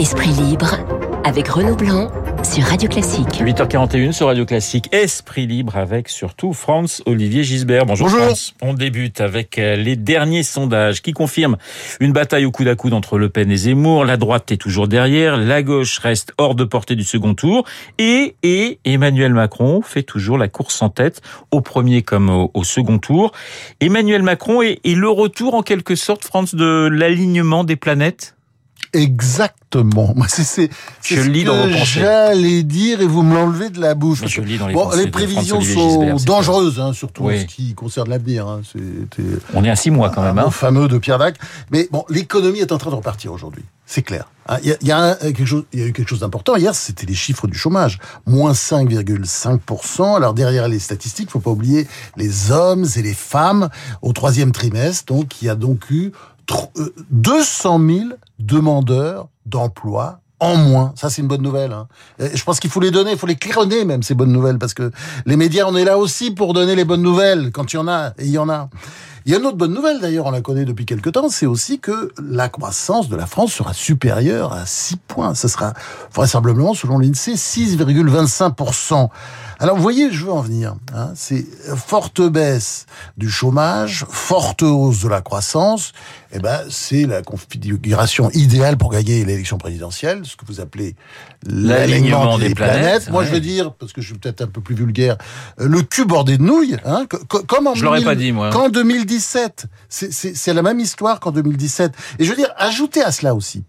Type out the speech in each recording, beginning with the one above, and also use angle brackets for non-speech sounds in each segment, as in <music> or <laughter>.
Esprit libre avec Renaud Blanc sur Radio Classique. 8h41 sur Radio Classique. Esprit libre avec surtout France Olivier Gisbert. Bonjour, Bonjour. France. On débute avec euh, les derniers sondages qui confirment une bataille au coude à coude entre Le Pen et Zemmour. La droite est toujours derrière, la gauche reste hors de portée du second tour et, et Emmanuel Macron fait toujours la course en tête au premier comme au, au second tour. Emmanuel Macron est, est le retour en quelque sorte, France, de l'alignement des planètes Exactement. Moi, c'est, c'est, <laughs> c'est Je ce lis dans que vos pensées. j'allais dire et vous me l'enlevez de la bouche. Je lis dans les bon, les prévisions sont Gisbert, dangereuses, hein, surtout Oui. en ce qui concerne l'avenir. Hein. C'était On est à six mois quand même. un Hein. fameux de Pierre Dac. Mais bon, l'économie est en train de repartir aujourd'hui. C'est clair. Hein, Il y, a, il y a un- quelque chose, il y a eu quelque chose d'important. Hier, c'était les chiffres du chômage. Moins 5,5%. Alors derrière les statistiques, faut pas oublier les hommes et les femmes au troisième trimestre. Donc, il y a donc eu 200 000 demandeurs d'emploi en moins. Ça, c'est une bonne nouvelle. Hein. Je pense qu'il faut les donner, il faut les claironner même, ces bonnes nouvelles, parce que les médias, on est là aussi pour donner les bonnes nouvelles, quand il y en a, et il y en a. Il y a une autre bonne nouvelle, d'ailleurs, on la connaît depuis quelque temps, c'est aussi que la croissance de la France sera supérieure à 6 points. Ce sera vraisemblablement, selon l'INSEE, 6,25%. Alors, vous voyez, je veux en venir. Hein, c'est forte baisse du chômage, forte hausse de la croissance. Eh ben, c'est la configuration idéale pour gagner l'élection présidentielle, ce que vous appelez L'alignement des planètes, Moi, ouais. je veux dire, parce que je suis peut-être un peu plus vulgaire, euh, le cul bordé de nouilles, hein, co- co- comme en Je l'aurais 1000 pas dit, moi. Qu'en 2017, c'est- c'est c'est la même histoire qu'en 2017. Et je veux dire, ajoutez à cela aussi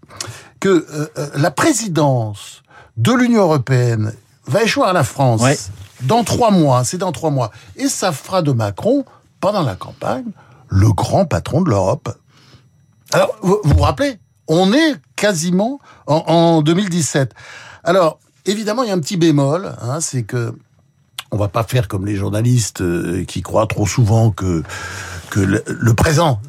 que euh, euh, la présidence de l'Union européenne va échouer à la France Ouais. dans trois mois. C'est dans trois mois. Et ça fera de Macron, pendant la campagne, le grand patron de l'Europe. Alors, vous vous, rappelez, on est quasiment en, en 2017. Alors, évidemment, il y a un petit bémol, hein, c'est que on va pas faire comme les journalistes euh, qui croient trop souvent que que le, présent,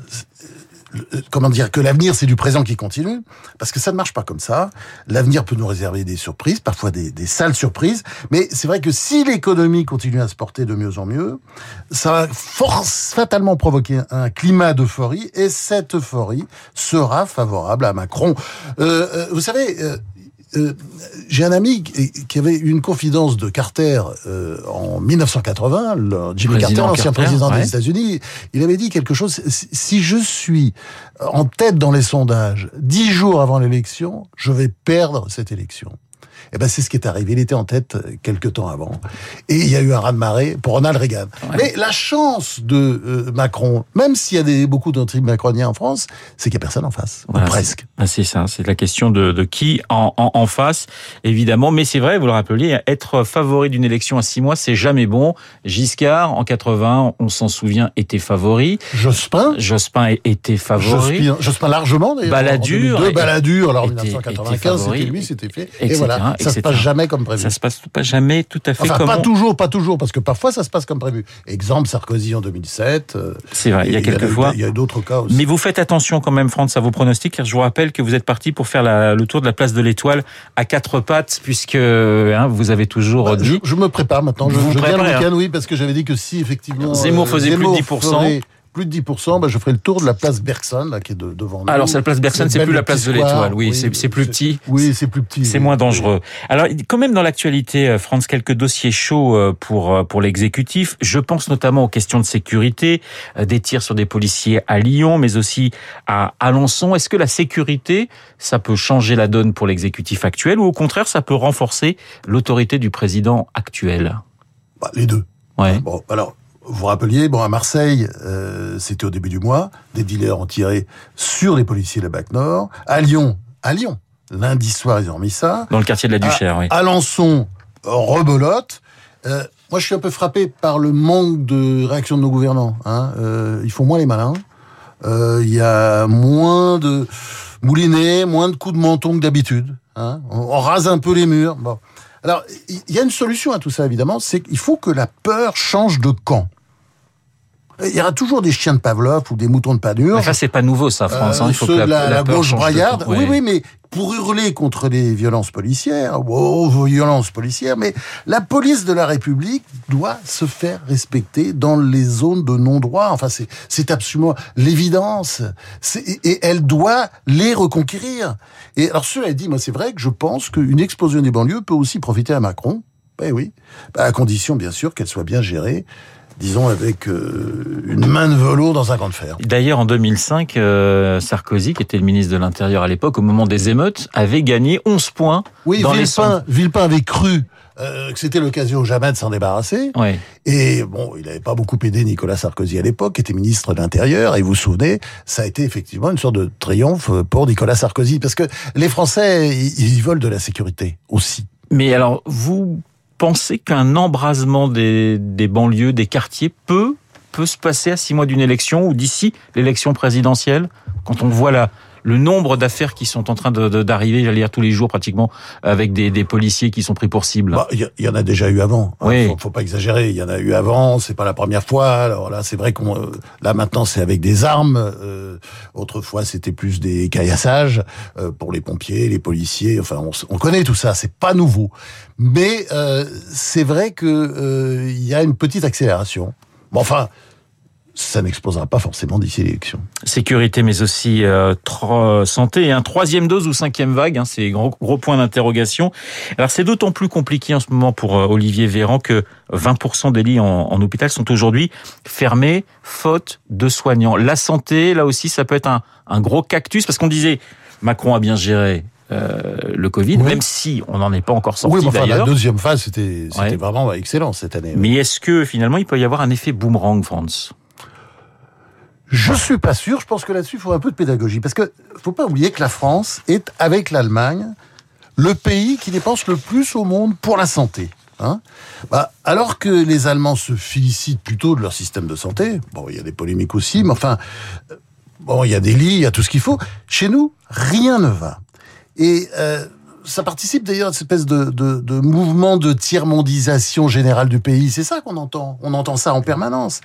comment dire, que l'avenir c'est du présent qui continue, parce que ça ne marche pas comme ça. L'avenir peut nous réserver des surprises, parfois des, sales surprises, mais c'est vrai que si l'économie continue à se porter de mieux en mieux, ça va force fatalement provoquer un climat d'euphorie, et cette euphorie sera favorable à Macron. Euh, euh, vous savez. Euh, j'ai un ami qui avait une confidence de Carter euh, en 1980, le Jimmy Carter, l'ancien président ouais. des États-Unis. Il avait dit quelque chose. Si je suis en tête dans les sondages dix jours avant l'élection, je vais perdre cette élection. Eh ben, c'est ce qui est arrivé. Il était en tête euh, quelques temps avant. Et il y a eu un raz-de-marée pour Ronald Reagan. Mais la chance de euh, Macron, même s'il y a des, beaucoup d'anti-macroniens en France, c'est qu'il n'y a personne en face. Voilà, presque. Ah, c'est ça, c'est la question de, de qui en, en, en face, évidemment. Mais c'est vrai, vous le rappeliez, être favori d'une élection à six mois, c'est jamais bon. Giscard, en 80, on s'en souvient, était favori. Jospin, Jospin était favori. Jospin, Jospin largement d'ailleurs. Balladur En 2002, était- Balladur, alors en était- était 1995, favori, c'était lui, c'était fait. Et voilà, ça etc. se passe jamais comme prévu. Ça se passe pas jamais tout à fait Enfin, comme pas on- toujours, pas toujours, parce que parfois ça se passe comme prévu. Exemple, Sarkozy en 2007. euh, C'est vrai, il y a quelques fois. Il y a d'autres cas aussi. Mais vous faites attention quand même, France, à vos pronostics, car je vous rappelle que vous êtes parti pour faire la- le tour de la place de l'Étoile à quatre pattes, puisque hein, vous avez toujours Bah, je, dit. je me prépare maintenant. Je, Vous vous je viens le préparez, week-end, oui, parce que j'avais dit que si effectivement euh, Zemmour faisait plus de Zemmour 10%. Plus de 10%, bah, je ferai le tour de la place Bergson, là, qui est de- devant nous. Alors, c'est la place Bergson, c'est plus la place de l'Étoile. Oui, c'est- plus petit. Oui, c'est plus petit. C'est oui. moins dangereux. Alors, quand même dans l'actualité, euh, France, quelques dossiers chauds euh, pour euh, pour l'exécutif. Je pense notamment aux questions de sécurité, des tirs sur des policiers à Lyon, mais aussi à Alençon. Est-ce que la sécurité, ça peut changer la donne pour l'exécutif actuel, ou au contraire, ça peut renforcer l'autorité du président actuel? Bah, les deux. Ouais. Bon, alors, vous vous rappeliez, bon, à Marseille, euh, c'était au début du mois, des dealers ont tiré sur les policiers de la BAC Nord. À Lyon, à Lyon, lundi soir, ils ont remis ça. Dans le quartier de la Duchère, oui. Alençon, rebelote. Euh, moi, je suis un peu frappé par le manque de réaction de nos gouvernants. Hein. Euh, ils font moins les malins. Euh, Il y a moins de moulinets, moins de coups de menton que d'habitude. Hein. On, on rase un peu les murs. Bon. Alors, il y a une solution à tout ça, évidemment, c'est qu'il faut que la peur change de camp. Il y aura toujours des chiens de Pavlov ou des moutons de Panurge. Enfin, c'est pas nouveau, ça, France. hein. Il faut ceux que la, de la, la gauche braillarde. Oui, oui, mais pour hurler contre les violences policières, oh, violences policières, mais la police de la République doit se faire respecter dans les zones de non-droit. Enfin, c'est, c'est absolument l'évidence. Et elle doit les reconquérir. Et alors, cela dit, moi, c'est vrai que je pense qu'une explosion des banlieues peut aussi profiter à Macron. Ben oui, Ben, à condition, bien sûr, qu'elle soit bien gérée, disons, avec euh, une main de velours dans un camp de fer. D'ailleurs, en 2005, euh, Sarkozy, qui était le ministre de l'Intérieur à l'époque, au moment des émeutes, avait gagné 11 points Oui, dans Villepin, avait cru euh, que c'était l'occasion jamais de s'en débarrasser. Ouais. Et bon, il n'avait pas beaucoup aidé Nicolas Sarkozy à l'époque, qui était ministre de l'Intérieur. Et vous vous souvenez, ça a été effectivement une sorte de triomphe pour Nicolas Sarkozy. Parce que les Français, ils, ils veulent de la sécurité aussi. Mais alors, vous pensez qu'un embrasement des, des banlieues, des quartiers, peut, peut se passer à six mois d'une élection ou d'ici l'élection présidentielle? Quand on voit la, le nombre d'affaires qui sont en train d'arriver, j'allais dire tous les jours pratiquement, avec des, des policiers qui sont pris pour cible. Bah, Il y, il y en a déjà eu avant. hein. Oui. Faut, faut pas exagérer. Il y en a eu avant. C'est pas la première fois. Alors là, c'est vrai qu'on euh, là maintenant c'est avec des armes. Euh, autrefois, c'était plus des caillassages euh, pour les pompiers, les policiers. Enfin, on, connaît tout ça. C'est pas nouveau. Mais euh, c'est vrai que euh, il y a une petite accélération. Bon, enfin, ça n'explosera pas forcément d'ici l'élection. Sécurité, mais aussi euh, tro- santé. Hein. Troisième dose ou cinquième vague, hein, c'est gros, gros point d'interrogation. Alors c'est d'autant plus compliqué en ce moment pour euh, Olivier Véran que 20% des lits en, en hôpital sont aujourd'hui fermés, faute de soignants. La santé, là aussi, ça peut être un, un gros cactus, parce qu'on disait, Macron a bien géré euh, le Covid, Oui. même si on n'en est pas encore sorti oui, mais enfin, la deuxième phase, c'était c'était Ouais. vraiment excellent cette année. Mais est-ce que finalement il peut y avoir un effet boomerang, France Je suis pas sûr. Je pense que là-dessus, il faut un peu de pédagogie. Parce que faut pas oublier que la France est, avec l'Allemagne, le pays qui dépense le plus au monde pour la santé. Hein bah, alors que les Allemands se félicitent plutôt de leur système de santé, bon, il y a des polémiques aussi, mais enfin, euh, bon, il y a des lits, il y a tout ce qu'il faut. Chez nous, rien ne va. Et euh, ça participe d'ailleurs à cette espèce de, de, de mouvement de tiers-mondisation générale du pays. C'est ça qu'on entend. On entend ça en permanence.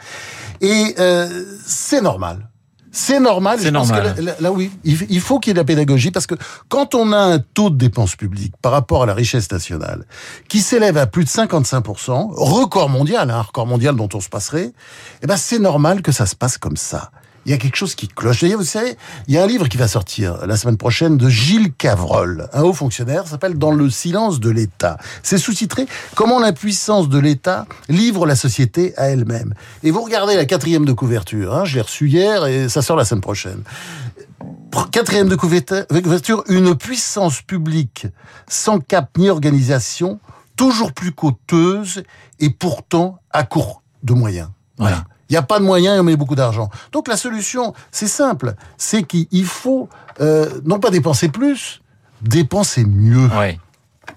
Et euh, c'est normal. C'est normal. C'est Je pense normal. que Là, là, là, oui, il faut qu'il y ait de la pédagogie parce que quand on a un taux de dépenses publiques par rapport à la richesse nationale qui s'élève à plus de 55%, record mondial, hein, record mondial dont on se passerait, eh ben c'est normal que ça se passe comme ça. Il y a quelque chose qui cloche. D'ailleurs, vous savez, il y a un livre qui va sortir la semaine prochaine de Gilles Cavrolle, un haut fonctionnaire, s'appelle Dans le silence de l'État. C'est sous-titré Comment l'impuissance de l'État livre la société à elle-même. Et vous regardez la quatrième de couverture, hein, je l'ai reçu hier et ça sort la semaine prochaine. Quatrième de couverture, une puissance publique sans cap ni organisation, toujours plus coûteuse et pourtant à court de moyens. Voilà. Ouais. Il n'y a pas de moyens et on met beaucoup d'argent. Donc la solution, c'est simple, c'est qu'il faut euh, non pas dépenser plus, dépenser mieux. Ouais.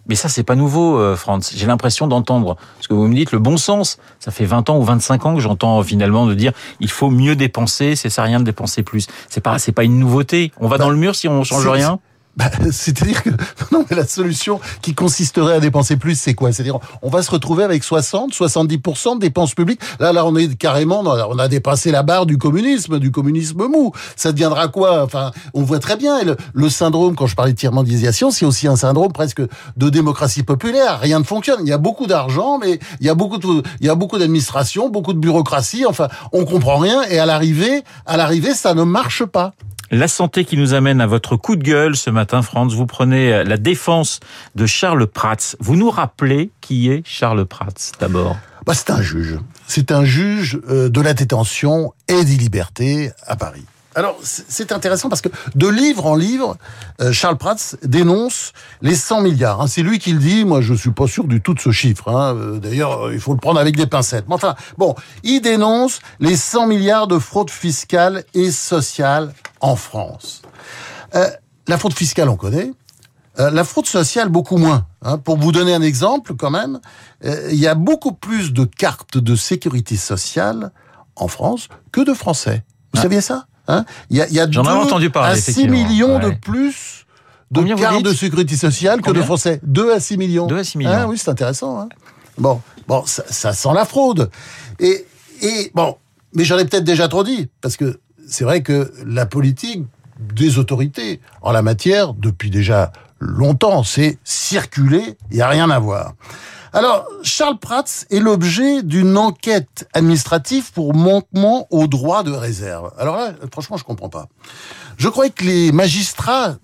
Mais ça, c'est pas nouveau, euh, Franz. J'ai l'impression d'entendre ce que vous me dites, le bon sens. Ça fait 20 ans ou 25 ans que j'entends finalement de dire il faut mieux dépenser, c'est ça rien de dépenser plus. C'est pas, c'est pas une nouveauté. On va Bah, dans le mur si on change rien? Bah, <laughs> C'est-à-dire que <laughs> non, mais la solution qui consisterait à dépenser plus, c'est quoi? C'est-à-dire on va se retrouver avec 60, 70% de dépenses publiques. Là, là, on est carrément, on a dépassé la barre du communisme, du communisme mou. Ça deviendra quoi? Enfin, on voit très bien. Le syndrome, quand je parlais de tiers-mondisation, c'est aussi un syndrome presque de démocratie populaire. Rien ne fonctionne. Il y a beaucoup d'argent, mais il y a beaucoup de, il y a beaucoup d'administration, beaucoup de bureaucratie. Enfin, on comprend rien. Et à l'arrivée, à l'arrivée, ça ne marche pas. La santé qui nous amène à votre coup de gueule ce matin, Franz. Vous prenez la défense de Charles Prats. Vous nous rappelez qui est Charles Prats, d'abord? Bah, c'est un juge. C'est un juge euh, de la détention et des libertés à Paris. Alors, c'est intéressant parce que de livre en livre, euh, Charles Prats dénonce les 100 milliards. hein. C'est lui qui le dit. Moi, je suis pas sûr du tout de ce chiffre. hein. Euh, D'ailleurs, euh, il faut le prendre avec des pincettes. Mais enfin, bon, il dénonce les 100 milliards de fraude fiscale et sociale en France. Euh, la fraude fiscale, on connaît. Euh, la fraude sociale, beaucoup moins. hein. Pour vous donner un exemple, quand même, euh, il y a beaucoup plus de cartes de sécurité sociale en France que de Français. Vous Ah. saviez ça hein? Il y a, il y a deux entendu parler, à 6 effectivement. millions de plus de Combien cartes de sécurité sociale que de Français. 2 à 6 millions. 2 à 6 millions. Hein, oui, c'est intéressant. Hein bon, bon, ça, ça sent la fraude. Et, et bon, Mais j'en ai peut-être déjà trop dit, parce que c'est vrai que la politique des autorités en la matière, depuis déjà longtemps, c'est circuler, il n'y a rien à voir. Alors, Charles Prats est l'objet d'une enquête administrative pour manquement au droit de réserve. Alors là, franchement, je comprends pas. Je croyais que les magistrats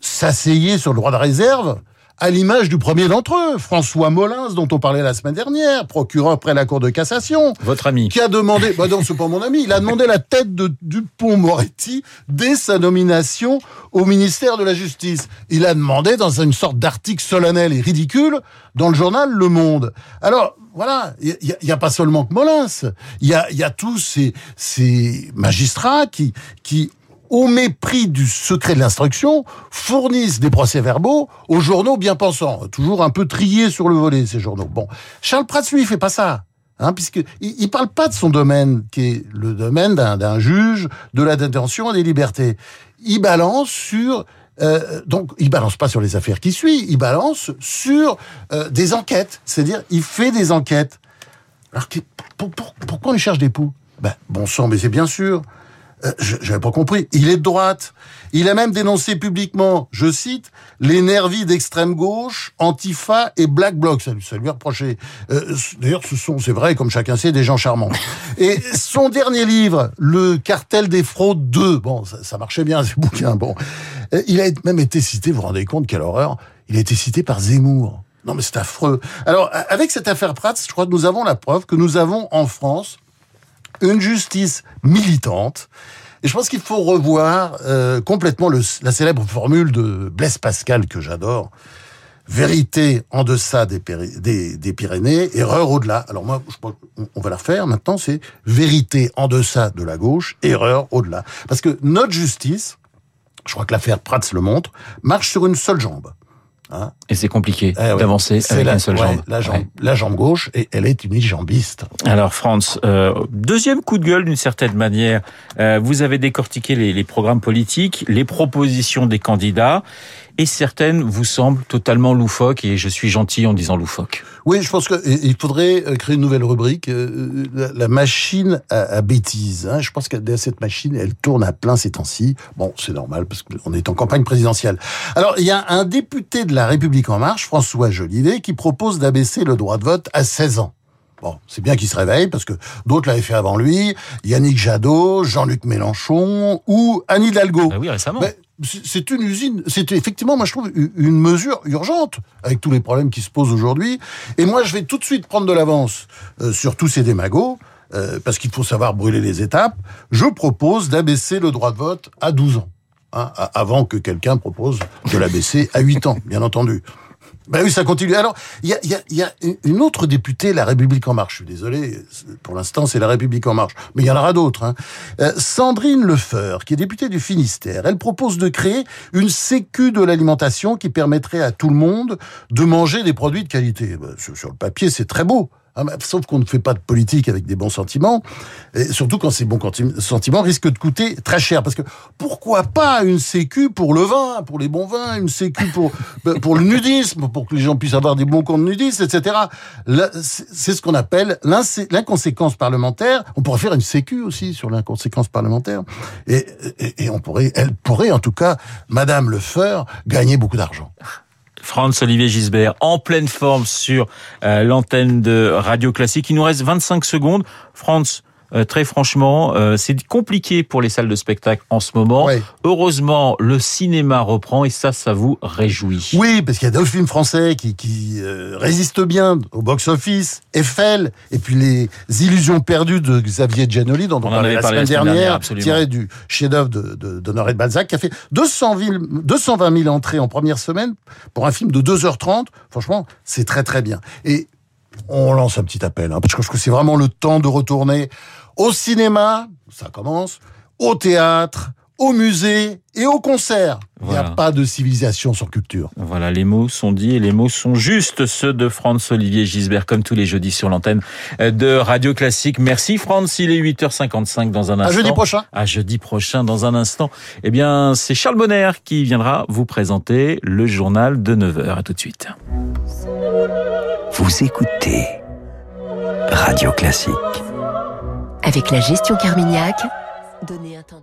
s'asseyaient sur le droit de réserve à l'image du premier d'entre eux, François Molins, dont on parlait la semaine dernière, procureur près la Cour de cassation. Votre ami. Qui a demandé, bah non, c'est pas mon ami, il a demandé la tête de Dupont-Moretti dès sa nomination au ministère de la Justice. Il a demandé dans une sorte d'article solennel et ridicule dans le journal Le Monde. Alors, voilà, il n'y a, a, pas seulement que Molins, il y a, y a tous ces, ces magistrats qui, qui au mépris du secret de l'instruction, fournissent des procès-verbaux aux journaux bien pensants, toujours un peu triés sur le volet, ces journaux. Bon, Charles Prats, lui, fait pas ça. Hein, puisque il, parle pas de son domaine, qui est le domaine d'un juge de la détention et des libertés. Il balance sur euh, donc, il balance pas sur les affaires qui suivent, il balance sur euh, des enquêtes. C'est-à-dire, il fait des enquêtes. Alors, pourquoi on cherche des poux? Ben, bon sang, mais c'est bien sûr euh, j'avais pas compris. Il est de droite. Il a même dénoncé publiquement, je cite, les nervis d'extrême gauche, Antifa et Black Bloc. Ça, ça lui reproché. Euh, D'ailleurs, ce sont, c'est vrai, comme chacun sait, des gens charmants. <laughs> Et son dernier livre, Le cartel des fraudes 2, bon, ça, ça marchait bien, <laughs> ce bouquin. Bon, euh, il a même été cité, vous vous rendez compte, quelle horreur, il a été cité par Zemmour. Non, mais c'est affreux. Alors, avec cette affaire Prats, je crois que nous avons la preuve que nous avons en France une justice militante. Et je pense qu'il faut revoir euh, complètement le, la célèbre formule de Blaise Pascal que j'adore. Vérité en deçà des, Pyrénées, erreur au-delà. Alors moi, je on va la refaire maintenant, c'est vérité en deçà de la gauche, erreur au-delà. Parce que notre justice, je crois que l'affaire Prats le montre, marche sur une seule jambe. Hein et c'est compliqué eh ouais. d'avancer avec la, une seule ouais, jambe. La jambe, ouais. la jambe gauche, et elle est une jambiste. Alors, France, euh, deuxième coup de gueule d'une certaine manière. Euh, vous avez décortiqué les, les programmes politiques, les propositions des candidats, et certaines vous semblent totalement loufoques, et je suis gentil en disant loufoques. Oui, je pense qu'il faudrait euh, créer une nouvelle rubrique, euh, la, la, machine à, à bêtises. Hein. Je pense que cette machine, elle tourne à plein ces temps-ci. Bon, c'est normal, parce qu'on est en campagne présidentielle. Alors, il y a un député de la République En Marche, François Jolivet, qui propose d'abaisser le droit de vote à 16 ans. Bon, c'est bien qu'il se réveille parce que d'autres l'avaient fait avant lui. Yannick Jadot, Jean-Luc Mélenchon ou Anne Hidalgo. Ah oui, récemment. Mais c'est une usine. C'est effectivement, moi, je trouve une mesure urgente avec tous les problèmes qui se posent aujourd'hui. Et moi, je vais tout de suite prendre de l'avance euh, sur tous ces démagos. Euh, parce qu'il faut savoir brûler les étapes. Je propose d'abaisser le droit de vote à 12 ans. Hein, avant que quelqu'un propose de l'abaisser à 8 ans, bien entendu. Ben oui, ça continue. Alors, il y a, une autre députée, La République En Marche. Je suis désolé, pour l'instant, c'est La République En Marche. Mais il y en aura d'autres. Hein. Euh, Sandrine Lefeur, qui est députée du Finistère, elle propose de créer une sécu de l'alimentation qui permettrait à tout le monde de manger des produits de qualité. Ben, sur le papier, c'est très beau. Sauf qu'on ne fait pas de politique avec des bons sentiments, et surtout quand ces bons sentiments risquent de coûter très cher. Parce que pourquoi pas une sécu pour le vin, pour les bons vins, une sécu pour <laughs> pour le nudisme, pour que les gens puissent avoir des bons comptes nudistes, etc. C'est ce qu'on appelle l'inconséquence parlementaire. On pourrait faire une sécu aussi sur l'inconséquence parlementaire, et, et, et on pourrait, elle pourrait en tout cas, Madame Lefeur, gagner beaucoup d'argent. Franz-Olivier Gisbert, en pleine forme sur euh, l'antenne de Radio Classique. Il nous reste 25 secondes. Franz, euh, très franchement, euh, c'est compliqué pour les salles de spectacle en ce moment. Ouais. Heureusement, le cinéma reprend et ça, ça vous réjouit. Oui, parce qu'il y a d'autres films français qui, qui euh, résistent bien au box-office, Eiffel, et puis les Illusions perdues de Xavier Giannoli, dont on, On parlait la parlé semaine la semaine dernière, dernière, tiré du chef-d'œuvre de, de, d'Honoré de Balzac, qui a fait 200 000, 220 000 entrées en première semaine pour un film de 2h30. Franchement, c'est très très bien. Et on lance un petit appel, hein, parce que je trouve que c'est vraiment le temps de retourner au cinéma, ça commence, au théâtre, au musée et au concert. Il n'y a pas de civilisation sans culture. Voilà, les mots sont dits et les mots sont justes, ceux de Franz-Olivier Gisbert, comme tous les jeudis sur l'antenne de Radio Classique. Merci Franz, il est 8h55 dans un À instant. jeudi prochain. À jeudi prochain, dans un instant. Eh bien, c'est Charles Bonner qui viendra vous présenter le journal de 9h. À tout de suite. Vous écoutez Radio Classique. Avec la gestion Carmignac, donnez un temps.